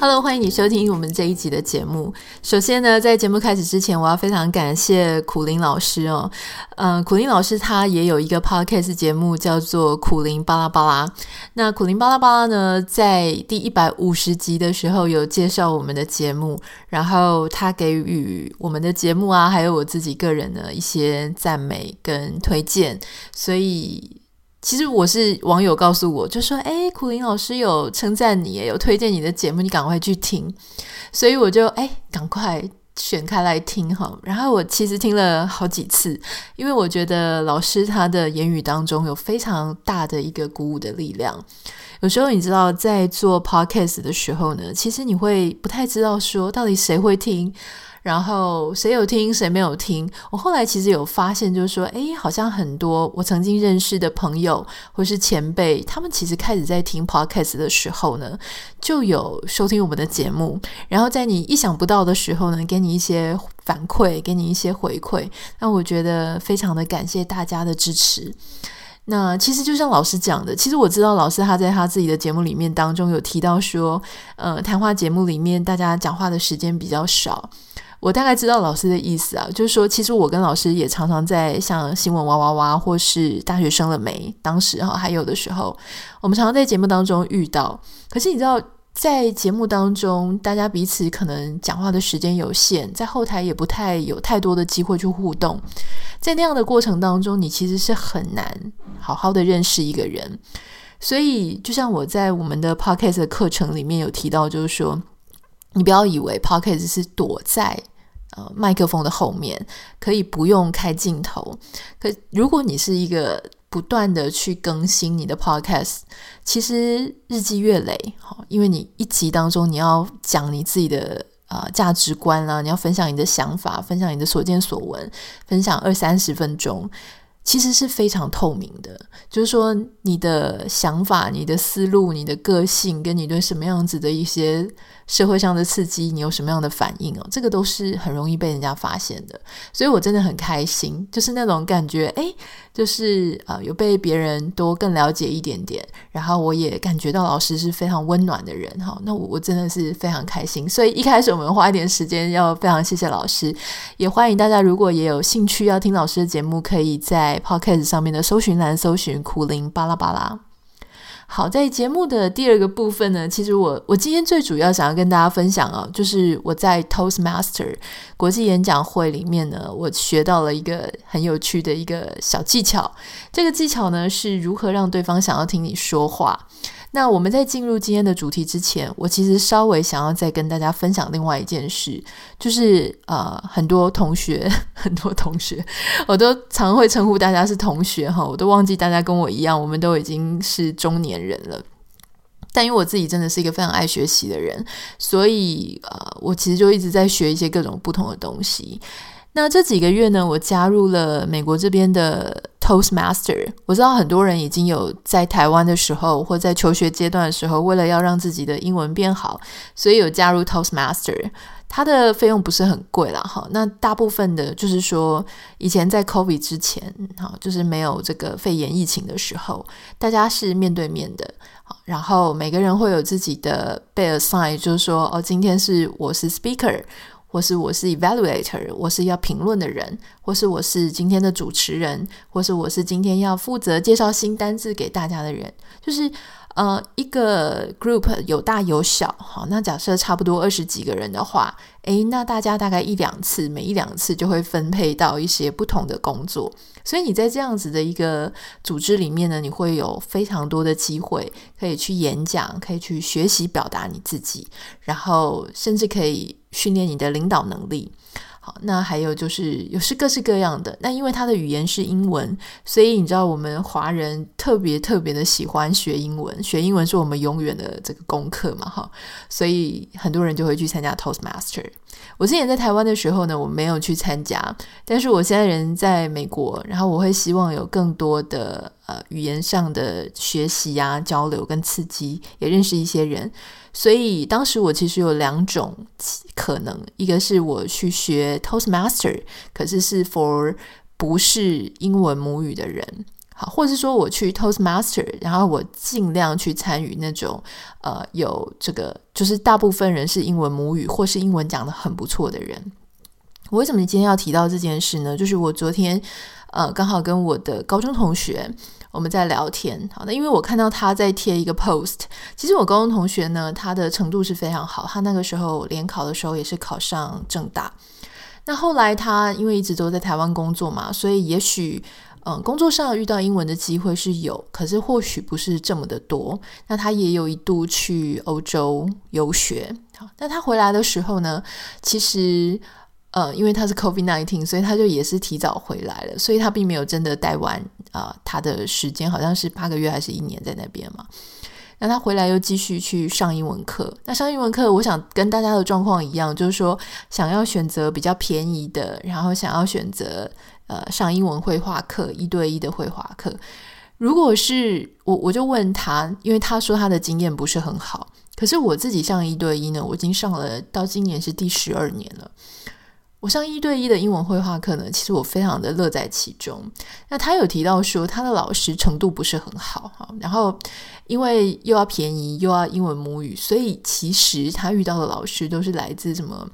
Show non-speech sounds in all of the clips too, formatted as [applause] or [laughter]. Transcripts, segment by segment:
Hello，欢迎你收听我们这一集的节目。首先呢，在节目开始之前，我要非常感谢苦苓老师哦。嗯、苦苓老师他也有一个 podcast 节目，叫做《苦苓巴拉巴拉》。那苦苓巴拉巴拉呢，在第一百五十集的时候有介绍我们的节目，然后他给予我们的节目啊，还有我自己个人的一些赞美跟推荐，所以。其实我是网友告诉我，就说：“哎，苦苓老师有称赞你，有推荐你的节目，你赶快去听。”所以我就哎，赶快选开来听哈。然后我其实听了好几次，因为我觉得老师他的言语当中有非常大的一个鼓舞的力量。有时候你知道，在做 podcast 的时候呢，其实你会不太知道说到底谁会听。然后谁有听，谁没有听？我后来其实有发现，就是说，诶，好像很多我曾经认识的朋友或是前辈，他们其实开始在听 podcast 的时候呢，就有收听我们的节目，然后在你意想不到的时候呢，给你一些反馈，给你一些回馈。那我觉得非常的感谢大家的支持。那其实就像老师讲的，其实我知道老师他在他自己的节目里面当中有提到说，呃，谈话节目里面大家讲话的时间比较少。我大概知道老师的意思啊，就是说，其实我跟老师也常常在像新闻哇哇哇，或是大学生了没，当时哈还有的时候，我们常常在节目当中遇到。可是你知道，在节目当中，大家彼此可能讲话的时间有限，在后台也不太有太多的机会去互动，在那样的过程当中，你其实是很难好好的认识一个人。所以，就像我在我们的 Podcast 的课程里面有提到，就是说。你不要以为 Podcast 是躲在呃麦克风的后面，可以不用开镜头。可如果你是一个不断的去更新你的 Podcast，其实日积月累，因为你一集当中你要讲你自己的、呃、价值观啦，你要分享你的想法，分享你的所见所闻，分享二三十分钟。其实是非常透明的，就是说你的想法、你的思路、你的个性，跟你对什么样子的一些社会上的刺激，你有什么样的反应哦，这个都是很容易被人家发现的。所以我真的很开心，就是那种感觉，诶，就是啊、有被别人多更了解一点点，然后我也感觉到老师是非常温暖的人哈。那我我真的是非常开心。所以一开始我们花一点时间，要非常谢谢老师，也欢迎大家如果也有兴趣要听老师的节目，可以在。Podcast 上面的搜寻栏搜寻苦苓巴拉巴拉。好，在节目的第二个部分呢，其实我我今天最主要想要跟大家分享啊，就是我在 Toastmaster 国际演讲会里面呢，我学到了一个很有趣的一个小技巧。这个技巧呢，是如何让对方想要听你说话。那我们在进入今天的主题之前，我其实稍微想要再跟大家分享另外一件事，就是呃，很多同学，[laughs] 很多同学，我都常会称呼大家是同学哈，我都忘记大家跟我一样，我们都已经是中年人了。但因为我自己真的是一个非常爱学习的人，所以呃，我其实就一直在学一些各种不同的东西。那这几个月呢，我加入了美国这边的 Toastmaster。我知道很多人已经有在台湾的时候，或在求学阶段的时候，为了要让自己的英文变好，所以有加入 Toastmaster。它的费用不是很贵啦，哈。那大部分的，就是说以前在 COVID 之前，哈，就是没有这个肺炎疫情的时候，大家是面对面的，然后每个人会有自己的被 assign，就是说，哦，今天是我是 speaker。或是我是 evaluator，我是要评论的人，或是我是今天的主持人，或是我是今天要负责介绍新单字给大家的人，就是。呃，一个 group 有大有小，好，那假设差不多二十几个人的话，诶，那大家大概一两次，每一两次就会分配到一些不同的工作，所以你在这样子的一个组织里面呢，你会有非常多的机会可以去演讲，可以去学习表达你自己，然后甚至可以训练你的领导能力。好那还有就是，有是各式各样的。那因为他的语言是英文，所以你知道我们华人特别特别的喜欢学英文，学英文是我们永远的这个功课嘛，哈。所以很多人就会去参加 Toastmaster。我之前在台湾的时候呢，我没有去参加，但是我现在人在美国，然后我会希望有更多的呃语言上的学习啊、交流跟刺激，也认识一些人。所以当时我其实有两种可能，一个是我去学 Toastmaster，可是是 for 不是英文母语的人，好，或者是说我去 Toastmaster，然后我尽量去参与那种呃有这个，就是大部分人是英文母语或是英文讲得很不错的人。我为什么今天要提到这件事呢？就是我昨天呃刚好跟我的高中同学。我们在聊天，好，那因为我看到他在贴一个 post，其实我高中同学呢，他的程度是非常好，他那个时候联考的时候也是考上政大。那后来他因为一直都在台湾工作嘛，所以也许嗯工作上遇到英文的机会是有，可是或许不是这么的多。那他也有一度去欧洲游学，好，那他回来的时候呢，其实。呃，因为他是 COVID nineteen，所以他就也是提早回来了，所以他并没有真的待完啊、他的时间好像是八个月还是一年在那边嘛。那他回来又继续去上英文课。那上英文课，我想跟大家的状况一样，就是说想要选择比较便宜的，然后想要选择呃上英文绘画课，一对一的绘画课。如果是我，我就问他，因为他说他的经验不是很好，可是我自己上一对一呢，我已经上了到今年是第十二年了。我上一对一的英文绘画课呢，其实我非常的乐在其中。那他有提到说，他的老师程度不是很好哈，然后因为又要便宜又要英文母语，所以其实他遇到的老师都是来自什么？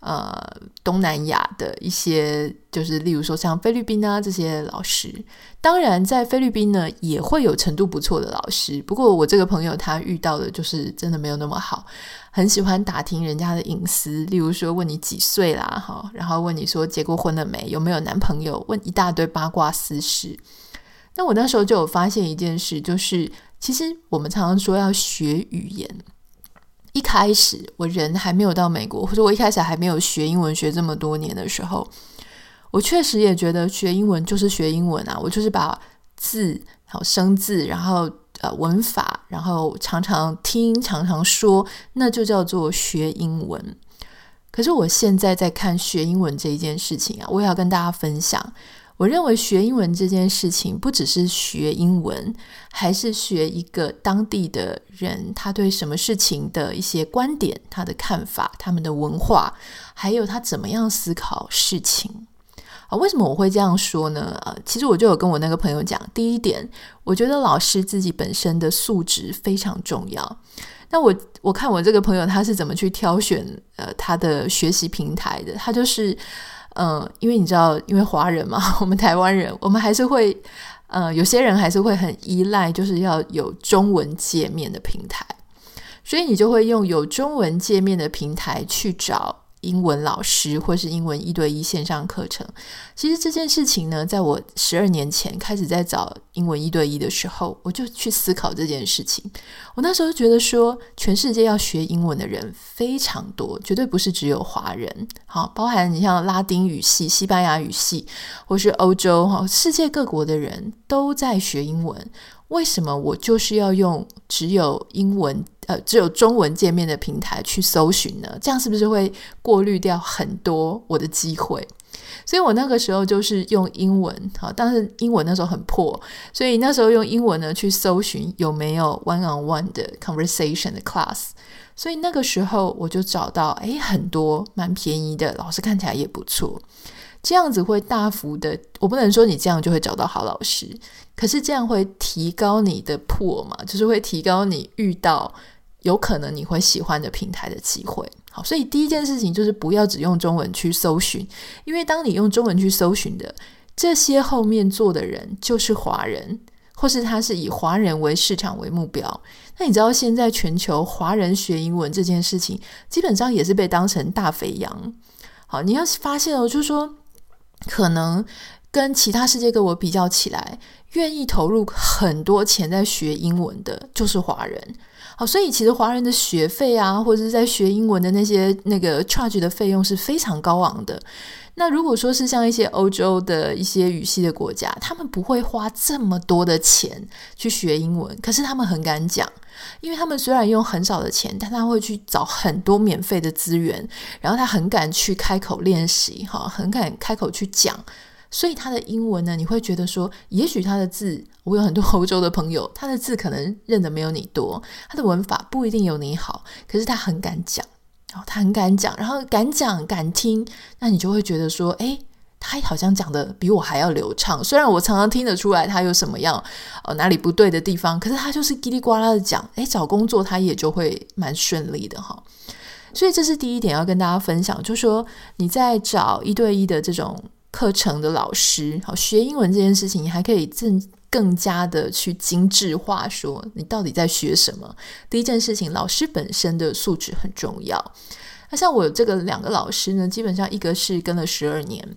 呃，东南亚的一些，就是例如说像菲律宾啊这些老师，当然在菲律宾呢也会有程度不错的老师。不过我这个朋友他遇到的就是真的没有那么好，很喜欢打听人家的隐私，例如说问你几岁啦，哈，然后问你说结过婚了没，有没有男朋友，问一大堆八卦私事。那我那时候就有发现一件事，就是其实我们常常说要学语言。一开始我人还没有到美国，或者我一开始还没有学英文学这么多年的时候，我确实也觉得学英文就是学英文啊，我就是把字好生字，然后呃文法，然后常常听常常说，那就叫做学英文。可是我现在在看学英文这一件事情啊，我也要跟大家分享。我认为学英文这件事情不只是学英文，还是学一个当地的人他对什么事情的一些观点、他的看法、他们的文化，还有他怎么样思考事情。啊，为什么我会这样说呢？啊，其实我就有跟我那个朋友讲，第一点，我觉得老师自己本身的素质非常重要。那我我看我这个朋友他是怎么去挑选呃他的学习平台的，他就是。嗯，因为你知道，因为华人嘛，[laughs] 我们台湾人，我们还是会，呃，有些人还是会很依赖，就是要有中文界面的平台，所以你就会用有中文界面的平台去找。英文老师或是英文一对一线上课程，其实这件事情呢，在我十二年前开始在找英文一对一的时候，我就去思考这件事情。我那时候觉得说，全世界要学英文的人非常多，绝对不是只有华人。好，包含你像拉丁语系、西班牙语系，或是欧洲哈，世界各国的人都在学英文。为什么我就是要用只有英文？呃，只有中文界面的平台去搜寻呢？这样是不是会过滤掉很多我的机会？所以我那个时候就是用英文，好，但是英文那时候很破，所以那时候用英文呢去搜寻有没有 one on one 的 conversation 的 class。所以那个时候我就找到，诶，很多蛮便宜的，老师看起来也不错。这样子会大幅的，我不能说你这样就会找到好老师，可是这样会提高你的破嘛，就是会提高你遇到。有可能你会喜欢的平台的机会，好，所以第一件事情就是不要只用中文去搜寻，因为当你用中文去搜寻的这些后面做的人就是华人，或是他是以华人为市场为目标。那你知道现在全球华人学英文这件事情，基本上也是被当成大肥羊。好，你要是发现哦，就是说可能跟其他世界各国比较起来，愿意投入很多钱在学英文的，就是华人。好，所以其实华人的学费啊，或者是在学英文的那些那个 charge 的费用是非常高昂的。那如果说是像一些欧洲的一些语系的国家，他们不会花这么多的钱去学英文，可是他们很敢讲，因为他们虽然用很少的钱，但他会去找很多免费的资源，然后他很敢去开口练习，哈，很敢开口去讲。所以他的英文呢，你会觉得说，也许他的字，我有很多 [laughs] 欧洲的朋友，他的字可能认得没有你多，他的文法不一定有你好，可是他很敢讲，然后，他很敢讲，然后敢讲敢听，那你就会觉得说，诶，他好像讲的比我还要流畅。虽然我常常听得出来他有什么样呃哪里不对的地方，可是他就是叽里呱啦的讲，诶，找工作他也就会蛮顺利的哈。所以这是第一点要跟大家分享，就是说你在找一对一的这种。课程的老师，好，学英文这件事情，你还可以正更加的去精致化，说你到底在学什么。第一件事情，老师本身的素质很重要。那像我这个两个老师呢，基本上一个是跟了十二年，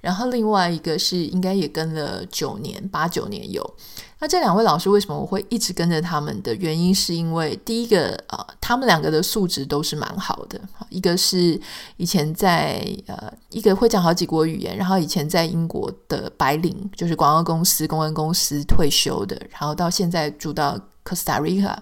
然后另外一个是应该也跟了九年，八九年有。那这两位老师为什么我会一直跟着他们的原因，是因为第一个呃，他们两个的素质都是蛮好的。一个是以前在呃，一个会讲好几国语言，然后以前在英国的白领，就是广告公司、公关公司退休的，然后到现在住到 Costa Rica。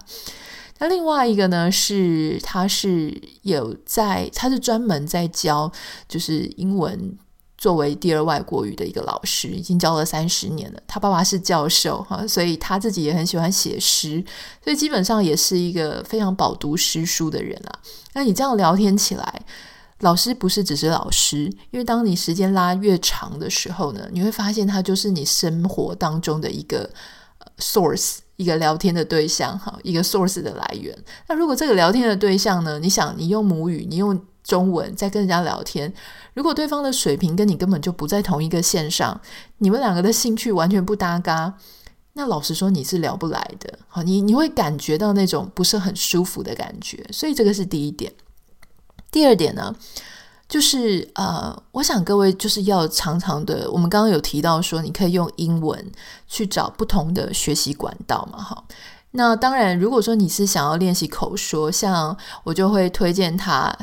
那另外一个呢，是他是有在，他是专门在教就是英文。作为第二外国语的一个老师，已经教了三十年了。他爸爸是教授哈，所以他自己也很喜欢写诗，所以基本上也是一个非常饱读诗书的人啊。那你这样聊天起来，老师不是只是老师，因为当你时间拉越长的时候呢，你会发现他就是你生活当中的一个 source，一个聊天的对象哈，一个 source 的来源。那如果这个聊天的对象呢，你想你用母语，你用中文在跟人家聊天，如果对方的水平跟你根本就不在同一个线上，你们两个的兴趣完全不搭嘎，那老实说你是聊不来的。好，你你会感觉到那种不是很舒服的感觉，所以这个是第一点。第二点呢，就是呃，我想各位就是要常常的，我们刚刚有提到说，你可以用英文去找不同的学习管道嘛，哈。那当然，如果说你是想要练习口说，像我就会推荐他。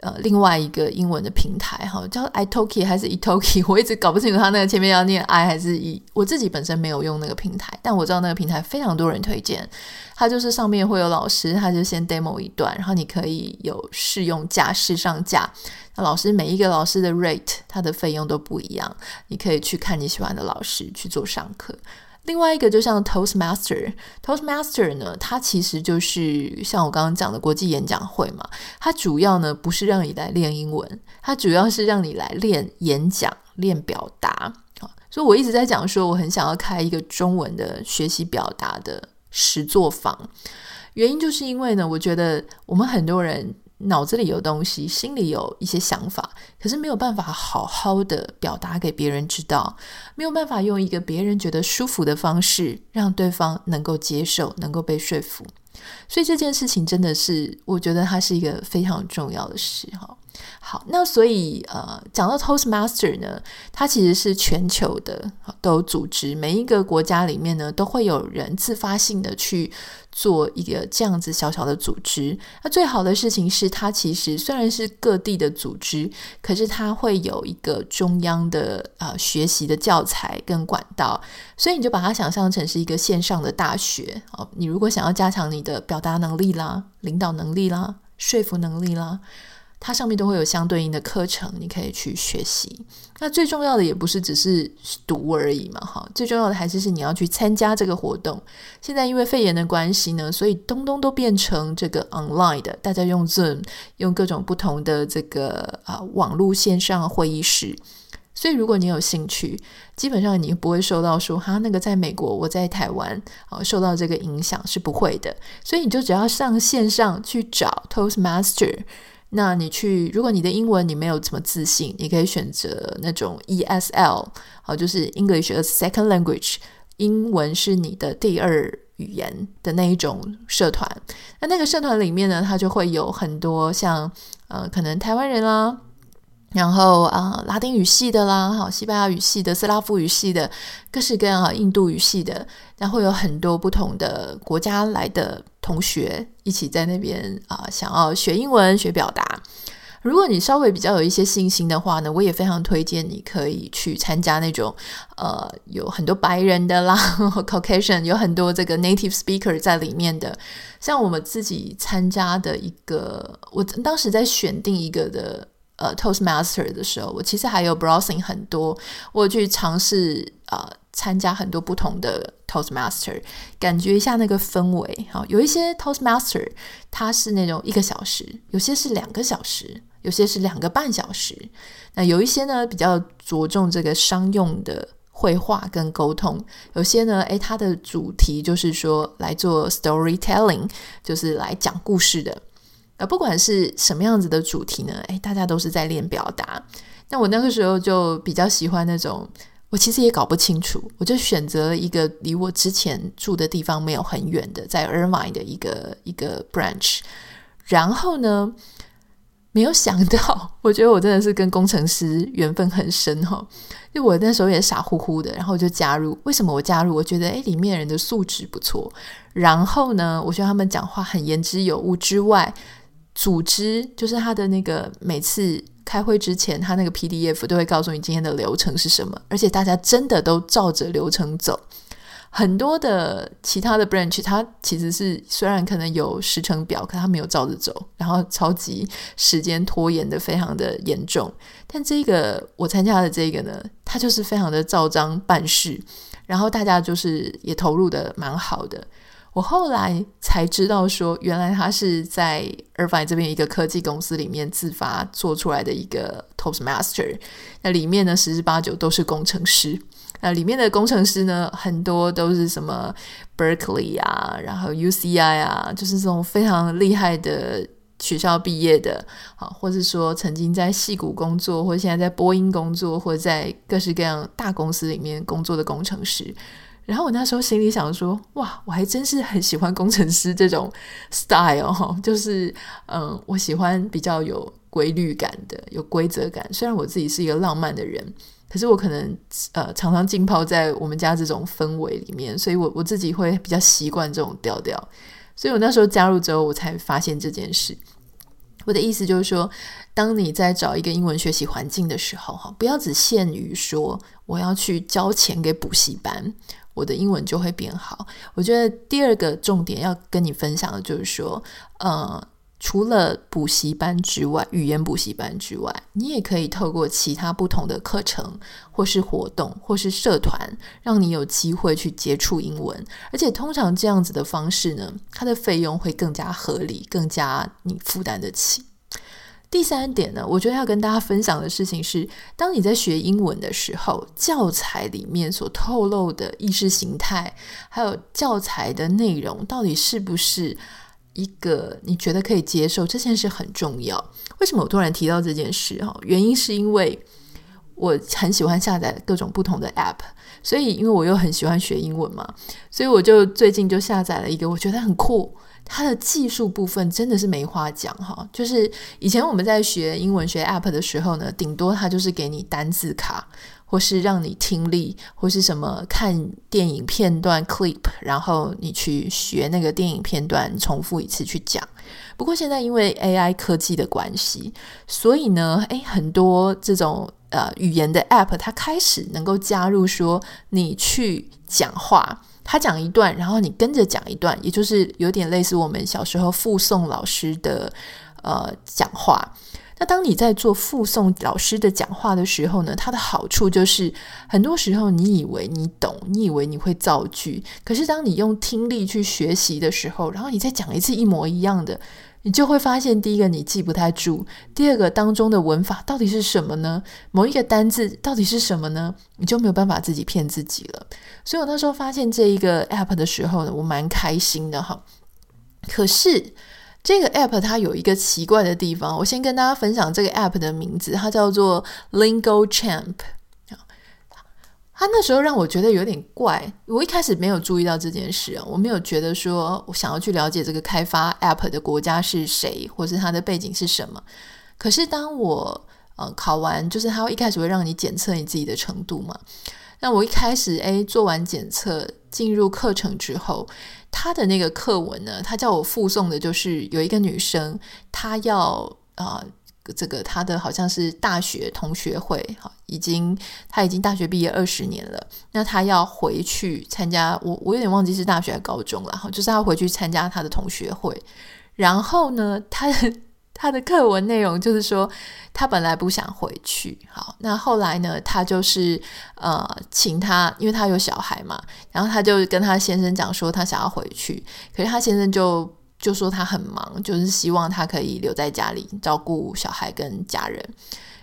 呃，另外一个英文的平台哈，叫 iTalki 还是 Italki，[laughs] 我一直搞不清楚它那个前面要念 I 还是 E。我自己本身没有用那个平台，但我知道那个平台非常多人推荐。它就是上面会有老师，他就先 demo 一段，然后你可以有试用价、试上架。那老师每一个老师的 rate，它的费用都不一样，你可以去看你喜欢的老师去做上课。另外一个就像 Toastmaster，Toastmaster 呢，它其实就是像我刚刚讲的国际演讲会嘛，它主要呢不是让你来练英文，它主要是让你来练演讲、练表达。所以我一直在讲说，我很想要开一个中文的学习表达的实作坊，原因就是因为呢，我觉得我们很多人。脑子里有东西，心里有一些想法，可是没有办法好好的表达给别人知道，没有办法用一个别人觉得舒服的方式，让对方能够接受，能够被说服。所以这件事情真的是，我觉得它是一个非常重要的事哈。好，那所以呃，讲到 Toastmaster 呢，它其实是全球的都组织，每一个国家里面呢，都会有人自发性的去做一个这样子小小的组织。那最好的事情是，它其实虽然是各地的组织，可是它会有一个中央的呃学习的教材跟管道，所以你就把它想象成是一个线上的大学。哦，你如果想要加强你的表达能力啦、领导能力啦、说服能力啦。它上面都会有相对应的课程，你可以去学习。那最重要的也不是只是读而已嘛，哈，最重要的还是是你要去参加这个活动。现在因为肺炎的关系呢，所以东东都变成这个 online 的，大家用 Zoom，用各种不同的这个啊网络线上会议室。所以如果你有兴趣，基本上你不会受到说哈那个在美国，我在台湾啊受到这个影响是不会的。所以你就只要上线上去找 Toastmaster。那你去，如果你的英文你没有这么自信，你可以选择那种 ESL，好，就是 English as Second Language，英文是你的第二语言的那一种社团。那那个社团里面呢，它就会有很多像呃，可能台湾人啦。然后啊、拉丁语系的啦，哈，西班牙语系的，斯拉夫语系的，各式各样啊，印度语系的，然后有很多不同的国家来的同学一起在那边啊、想要学英文、学表达。如果你稍微比较有一些信心的话呢，我也非常推荐你可以去参加那种呃，有很多白人的啦，[laughs] Caucasian，有很多这个 native speaker 在里面的。像我们自己参加的一个，我当时在选定一个的。呃 Toastmaster 的时候，我其实还有 browsing 很多，我去尝试。呃参加很多不同的 Toastmaster，感觉一下那个氛围。好，有一些 Toastmaster，它是那种一个小时，有些是两个小时，有些是两个半小时。那有一些呢，比较着重这个商用的绘画跟沟通。有些呢，诶，它的主题就是说来做 storytelling，就是来讲故事的。呃，不管是什么样子的主题呢，诶，大家都是在练表达。那我那个时候就比较喜欢那种。我其实也搞不清楚，我就选择了一个离我之前住的地方没有很远的，在 Irvine 的一个一个 branch。然后呢，没有想到，我觉得我真的是跟工程师缘分很深哈。就我那时候也傻乎乎的，然后就加入。为什么我加入？我觉得诶，里面人的素质不错。然后呢，我觉得他们讲话很言之有物之外，组织就是他的那个每次。开会之前，他那个 PDF 都会告诉你今天的流程是什么，而且大家真的都照着流程走。很多的其他的 branch，它其实是虽然可能有时程表，可它没有照着走，然后超级时间拖延的非常的严重。但这个我参加的这个呢，它就是非常的照章办事，然后大家就是也投入的蛮好的。我后来才知道说，原来他是在 Irvine 这边一个科技公司里面自发做出来的一个 Toastmaster。那里面呢，十之八九都是工程师。那里面的工程师呢，很多都是什么 Berkeley 啊，然后 UCI 啊，就是这种非常厉害的学校毕业的，好，或者说曾经在戏谷工作，或者现在在波音工作，或者在各式各样大公司里面工作的工程师。然后我那时候心里想说，哇，我还真是很喜欢工程师这种 style 哈，就是嗯，我喜欢比较有规律感的、有规则感。虽然我自己是一个浪漫的人，可是我可能呃常常浸泡在我们家这种氛围里面，所以我我自己会比较习惯这种调调。所以我那时候加入之后，我才发现这件事。我的意思就是说，当你在找一个英文学习环境的时候，哈，不要只限于说我要去交钱给补习班。我的英文就会变好。我觉得第二个重点要跟你分享的就是说，呃，除了补习班之外，语言补习班之外，你也可以透过其他不同的课程，或是活动，或是社团，让你有机会去接触英文。而且通常这样子的方式呢，它的费用会更加合理，更加你负担得起。第三点呢，我觉得要跟大家分享的事情是，当你在学英文的时候，教材里面所透露的意识形态，还有教材的内容，到底是不是一个你觉得可以接受？这件事很重要。为什么我突然提到这件事？哈，原因是因为我很喜欢下载各种不同的 App，所以因为我又很喜欢学英文嘛，所以我就最近就下载了一个，我觉得很酷。它的技术部分真的是没话讲哈，就是以前我们在学英文学 App 的时候呢，顶多它就是给你单字卡，或是让你听力，或是什么看电影片段 clip，然后你去学那个电影片段，重复一次去讲。不过现在因为 AI 科技的关系，所以呢，诶，很多这种呃语言的 App 它开始能够加入说你去讲话。他讲一段，然后你跟着讲一段，也就是有点类似我们小时候附送老师的呃讲话。那当你在做附送老师的讲话的时候呢，它的好处就是很多时候你以为你懂，你以为你会造句，可是当你用听力去学习的时候，然后你再讲一次一模一样的。你就会发现，第一个你记不太住，第二个当中的文法到底是什么呢？某一个单字到底是什么呢？你就没有办法自己骗自己了。所以我那时候发现这一个 app 的时候呢，我蛮开心的哈。可是这个 app 它有一个奇怪的地方，我先跟大家分享这个 app 的名字，它叫做 Lingo Champ。他那时候让我觉得有点怪，我一开始没有注意到这件事啊，我没有觉得说我想要去了解这个开发 App 的国家是谁，或是它的背景是什么。可是当我呃考完，就是他会一开始会让你检测你自己的程度嘛。那我一开始诶做完检测进入课程之后，他的那个课文呢，他叫我复诵的就是有一个女生，她要啊。呃这个他的好像是大学同学会，哈，已经他已经大学毕业二十年了。那他要回去参加，我我有点忘记是大学还是高中了，哈，就是他回去参加他的同学会。然后呢，他他的课文内容就是说，他本来不想回去，好，那后来呢，他就是呃，请他，因为他有小孩嘛，然后他就跟他先生讲说，他想要回去，可是他先生就就说他很忙，就是希望他可以留在家里照顾小孩跟家人。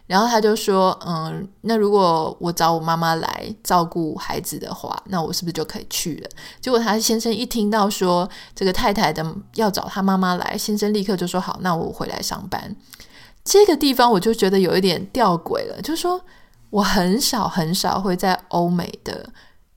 然后他就说：“嗯，那如果我找我妈妈来照顾孩子的话，那我是不是就可以去了？”结果他先生一听到说这个太太的要找他妈妈来，先生立刻就说：“好，那我回来上班。”这个地方我就觉得有一点吊诡了，就是说我很少很少会在欧美的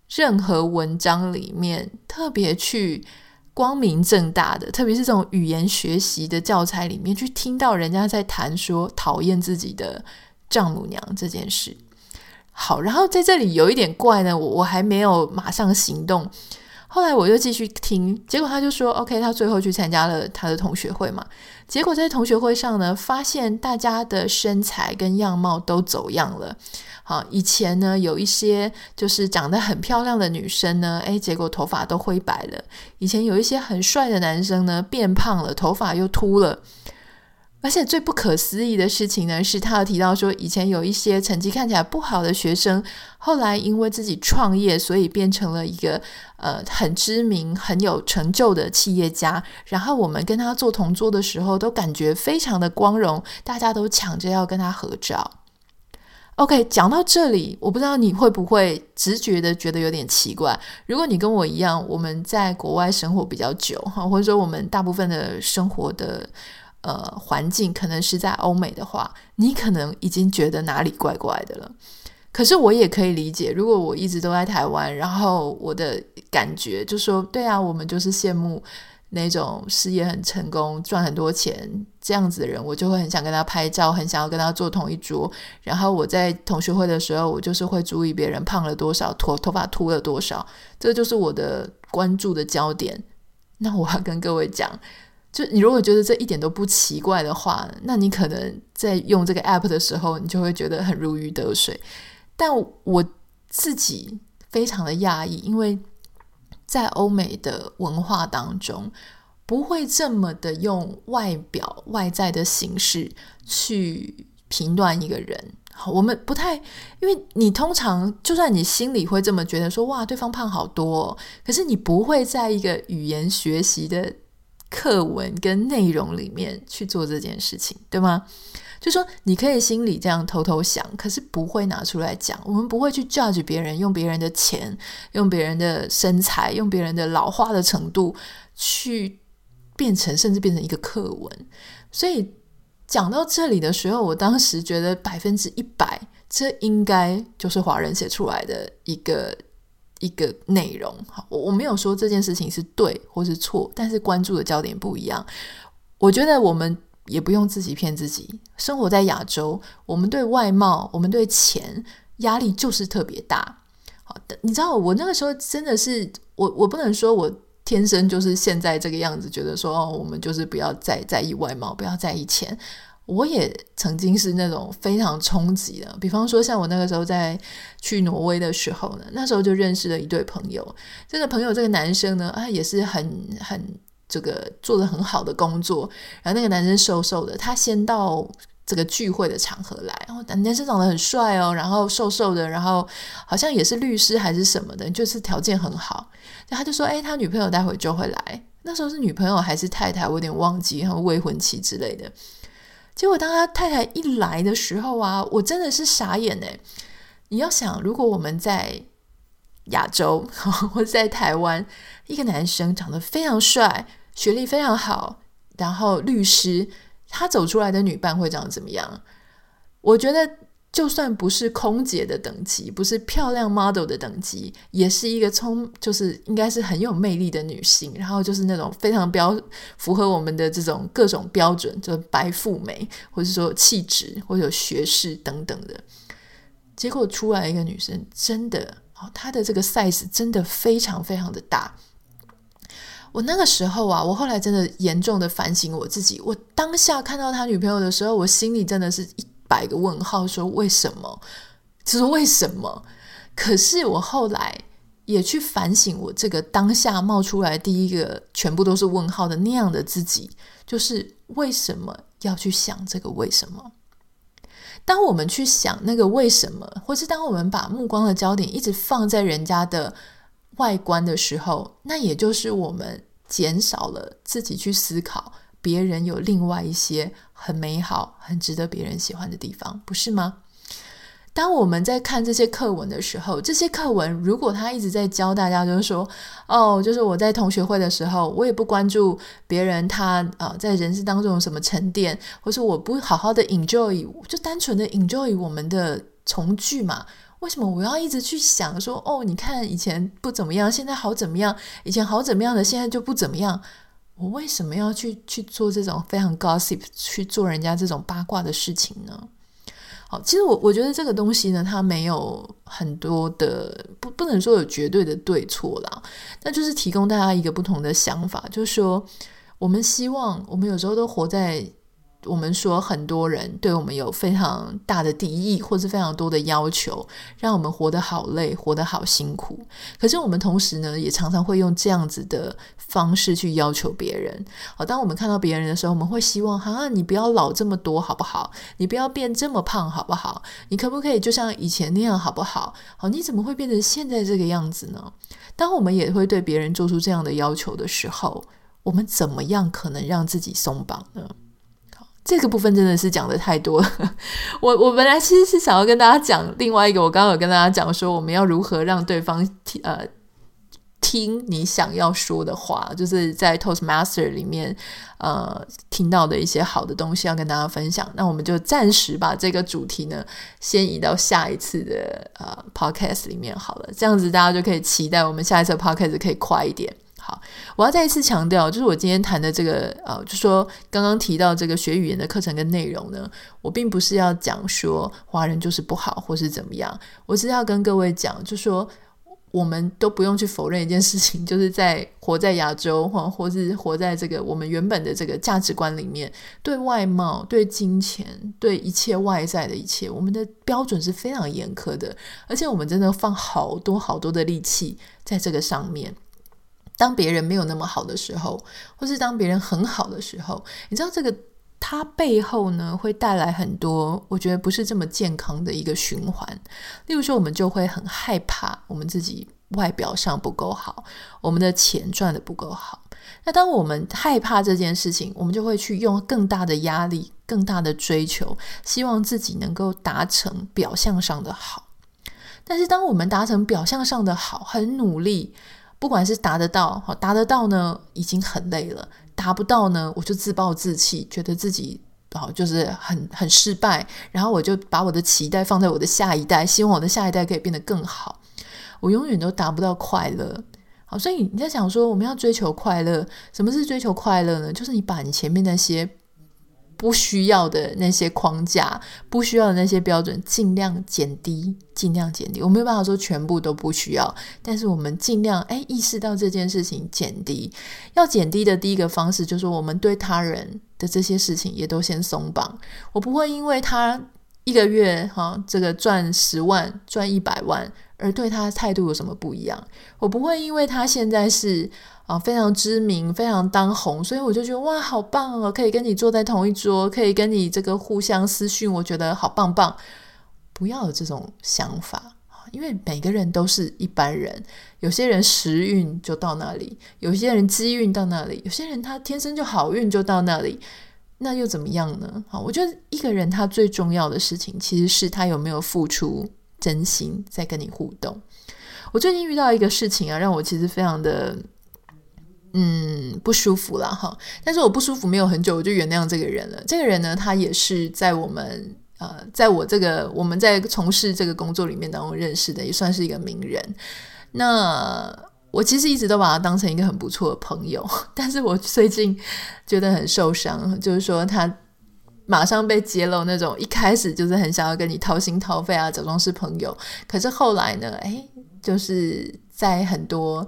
任何文章里面特别去。光明正大的，特别是这种语言学习的教材里面，去听到人家在谈说讨厌自己的丈母娘这件事。好，然后在这里有一点怪呢，我我还没有马上行动。后来我又继续听，结果他就说：“OK，他最后去参加了他的同学会嘛。结果在同学会上呢，发现大家的身材跟样貌都走样了。好，以前呢有一些就是长得很漂亮的女生呢，诶，结果头发都灰白了。以前有一些很帅的男生呢，变胖了，头发又秃了。”而且最不可思议的事情呢，是他有提到说，以前有一些成绩看起来不好的学生，后来因为自己创业，所以变成了一个呃很知名、很有成就的企业家。然后我们跟他做同桌的时候，都感觉非常的光荣，大家都抢着要跟他合照。OK，讲到这里，我不知道你会不会直觉的觉得有点奇怪。如果你跟我一样，我们在国外生活比较久哈，或者说我们大部分的生活的。呃，环境可能是在欧美的话，你可能已经觉得哪里怪怪的了。可是我也可以理解，如果我一直都在台湾，然后我的感觉就说，对啊，我们就是羡慕那种事业很成功、赚很多钱这样子的人，我就会很想跟他拍照，很想要跟他坐同一桌。然后我在同学会的时候，我就是会注意别人胖了多少，头头发秃了多少，这就是我的关注的焦点。那我要跟各位讲。就你如果觉得这一点都不奇怪的话，那你可能在用这个 app 的时候，你就会觉得很如鱼得水。但我自己非常的讶异，因为在欧美的文化当中，不会这么的用外表外在的形式去评断一个人。我们不太，因为你通常就算你心里会这么觉得说，哇，对方胖好多，可是你不会在一个语言学习的。课文跟内容里面去做这件事情，对吗？就说你可以心里这样偷偷想，可是不会拿出来讲。我们不会去 judge 别人，用别人的钱，用别人的身材，用别人的老化的程度去变成，甚至变成一个课文。所以讲到这里的时候，我当时觉得百分之一百，这应该就是华人写出来的一个。一个内容，好，我我没有说这件事情是对或是错，但是关注的焦点不一样。我觉得我们也不用自己骗自己。生活在亚洲，我们对外貌、我们对钱压力就是特别大。好的，你知道我那个时候真的是，我我不能说我天生就是现在这个样子，觉得说哦，我们就是不要再在意外貌，不要在意钱。我也曾经是那种非常冲击的，比方说像我那个时候在去挪威的时候呢，那时候就认识了一对朋友。这个朋友这个男生呢，啊也是很很这个做的很好的工作，然后那个男生瘦瘦的，他先到这个聚会的场合来，然后男生长得很帅哦，然后瘦瘦的，然后好像也是律师还是什么的，就是条件很好。然后他就说，哎，他女朋友待会就会来，那时候是女朋友还是太太，我有点忘记，然后未婚妻之类的。结果，当他太太一来的时候啊，我真的是傻眼哎！你要想，如果我们在亚洲 [laughs] 或者在台湾，一个男生长得非常帅，学历非常好，然后律师，他走出来的女伴会长怎么样？我觉得。就算不是空姐的等级，不是漂亮 model 的等级，也是一个充，就是应该是很有魅力的女性。然后就是那种非常标符合我们的这种各种标准，就是白富美，或者说气质，或者学识等等的。结果出来一个女生，真的哦，她的这个 size 真的非常非常的大。我那个时候啊，我后来真的严重的反省我自己。我当下看到他女朋友的时候，我心里真的是一。百个问号，说为什么？就是为什么？可是我后来也去反省，我这个当下冒出来第一个全部都是问号的那样的自己，就是为什么要去想这个为什么。当我们去想那个为什么，或是当我们把目光的焦点一直放在人家的外观的时候，那也就是我们减少了自己去思考别人有另外一些很美好、很值得别人喜欢的地方，不是吗？当我们在看这些课文的时候，这些课文如果他一直在教大家，就是说，哦，就是我在同学会的时候，我也不关注别人他呃在人生当中有什么沉淀，或是我不好好的 enjoy，就单纯的 enjoy 我们的从句嘛？为什么我要一直去想说，哦，你看以前不怎么样，现在好怎么样？以前好怎么样的，现在就不怎么样？我为什么要去去做这种非常 gossip，去做人家这种八卦的事情呢？好，其实我我觉得这个东西呢，它没有很多的不不能说有绝对的对错啦，那就是提供大家一个不同的想法，就是说我们希望我们有时候都活在。我们说很多人对我们有非常大的敌意，或是非常多的要求，让我们活得好累，活得好辛苦。可是我们同时呢，也常常会用这样子的方式去要求别人。好，当我们看到别人的时候，我们会希望：哈，你不要老这么多，好不好？你不要变这么胖，好不好？你可不可以就像以前那样，好不好？好，你怎么会变成现在这个样子呢？当我们也会对别人做出这样的要求的时候，我们怎么样可能让自己松绑呢？这个部分真的是讲的太多了。[laughs] 我我本来其实是想要跟大家讲另外一个，我刚刚有跟大家讲说，我们要如何让对方听呃听你想要说的话，就是在 Toastmaster 里面呃听到的一些好的东西要跟大家分享。那我们就暂时把这个主题呢先移到下一次的呃 Podcast 里面好了，这样子大家就可以期待我们下一次的 Podcast 可以快一点。好，我要再一次强调，就是我今天谈的这个，呃，就说刚刚提到这个学语言的课程跟内容呢，我并不是要讲说华人就是不好或是怎么样，我是要跟各位讲，就说我们都不用去否认一件事情，[laughs] 就是在活在亚洲或或是活在这个我们原本的这个价值观里面，对外貌、对金钱、对一切外在的一切，我们的标准是非常严苛的，而且我们真的放好多好多的力气在这个上面。当别人没有那么好的时候，或是当别人很好的时候，你知道这个它背后呢，会带来很多我觉得不是这么健康的一个循环。例如说，我们就会很害怕我们自己外表上不够好，我们的钱赚得不够好。那当我们害怕这件事情，我们就会去用更大的压力、更大的追求，希望自己能够达成表象上的好。但是当我们达成表象上的好，很努力。不管是达得到，好达得到呢，已经很累了；达不到呢，我就自暴自弃，觉得自己好就是很很失败。然后我就把我的期待放在我的下一代，希望我的下一代可以变得更好。我永远都达不到快乐。好，所以你在想说，我们要追求快乐，什么是追求快乐呢？就是你把你前面那些。不需要的那些框架，不需要的那些标准，尽量减低，尽量减低。我没有办法说全部都不需要，但是我们尽量诶意识到这件事情减低。要减低的第一个方式，就是我们对他人的这些事情也都先松绑。我不会因为他一个月哈这个赚十万、赚一百万，而对他态度有什么不一样。我不会因为他现在是。啊，非常知名，非常当红，所以我就觉得哇，好棒哦！可以跟你坐在同一桌，可以跟你这个互相私讯，我觉得好棒棒。不要有这种想法，因为每个人都是一般人，有些人时运就到那里，有些人机运到那里，有些人他天生就好运就到那里，那又怎么样呢？好，我觉得一个人他最重要的事情，其实是他有没有付出真心在跟你互动。我最近遇到一个事情啊，让我其实非常的。嗯，不舒服了哈，但是我不舒服没有很久，我就原谅这个人了。这个人呢，他也是在我们呃，在我这个我们在从事这个工作里面当中认识的，也算是一个名人。那我其实一直都把他当成一个很不错的朋友，[laughs] 但是我最近觉得很受伤，就是说他马上被揭露那种一开始就是很想要跟你掏心掏肺啊，假装是朋友，可是后来呢，诶，就是在很多。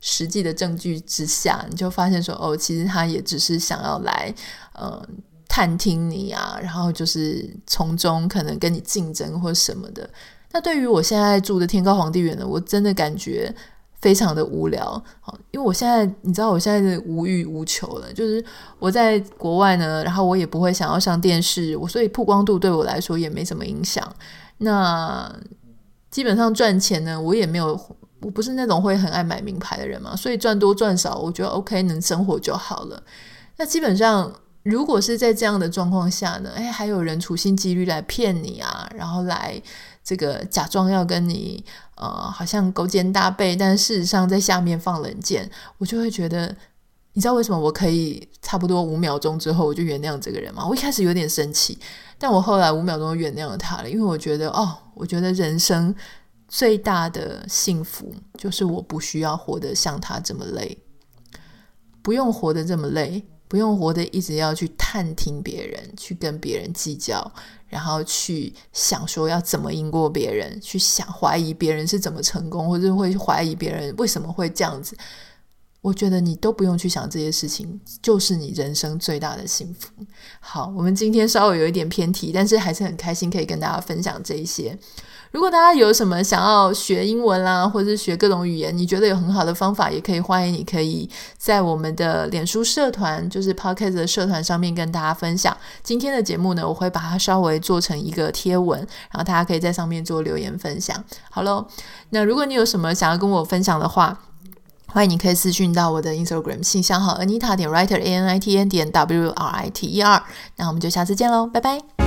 实际的证据之下，你就发现说，哦，其实他也只是想要来，呃，探听你啊，然后就是从中可能跟你竞争或什么的。那对于我现在住的天高皇帝远的，我真的感觉非常的无聊。好，因为我现在你知道，我现在是无欲无求了，就是我在国外呢，然后我也不会想要上电视，我所以曝光度对我来说也没什么影响。那基本上赚钱呢，我也没有，我不是那种会很爱买名牌的人嘛，所以赚多赚少，我觉得 OK，能生活就好了。那基本上。如果是在这样的状况下呢，诶，还有人处心积虑来骗你啊，然后来这个假装要跟你呃，好像勾肩搭背，但事实上在下面放冷箭，我就会觉得，你知道为什么我可以差不多五秒钟之后我就原谅这个人吗？我一开始有点生气，但我后来五秒钟原谅了他了，因为我觉得哦，我觉得人生最大的幸福就是我不需要活得像他这么累，不用活得这么累。不用活得一直要去探听别人，去跟别人计较，然后去想说要怎么赢过别人，去想怀疑别人是怎么成功，或者会怀疑别人为什么会这样子。我觉得你都不用去想这些事情，就是你人生最大的幸福。好，我们今天稍微有一点偏题，但是还是很开心可以跟大家分享这一些。如果大家有什么想要学英文啦，或者是学各种语言，你觉得有很好的方法，也可以欢迎你可以在我们的脸书社团，就是 Podcast 的社团上面跟大家分享。今天的节目呢，我会把它稍微做成一个贴文，然后大家可以在上面做留言分享。好喽，那如果你有什么想要跟我分享的话，欢迎你可以私讯到我的 Instagram 信箱号 Anita 点 Writer A N I T N 点 W R I T E R。那我们就下次见喽，拜拜。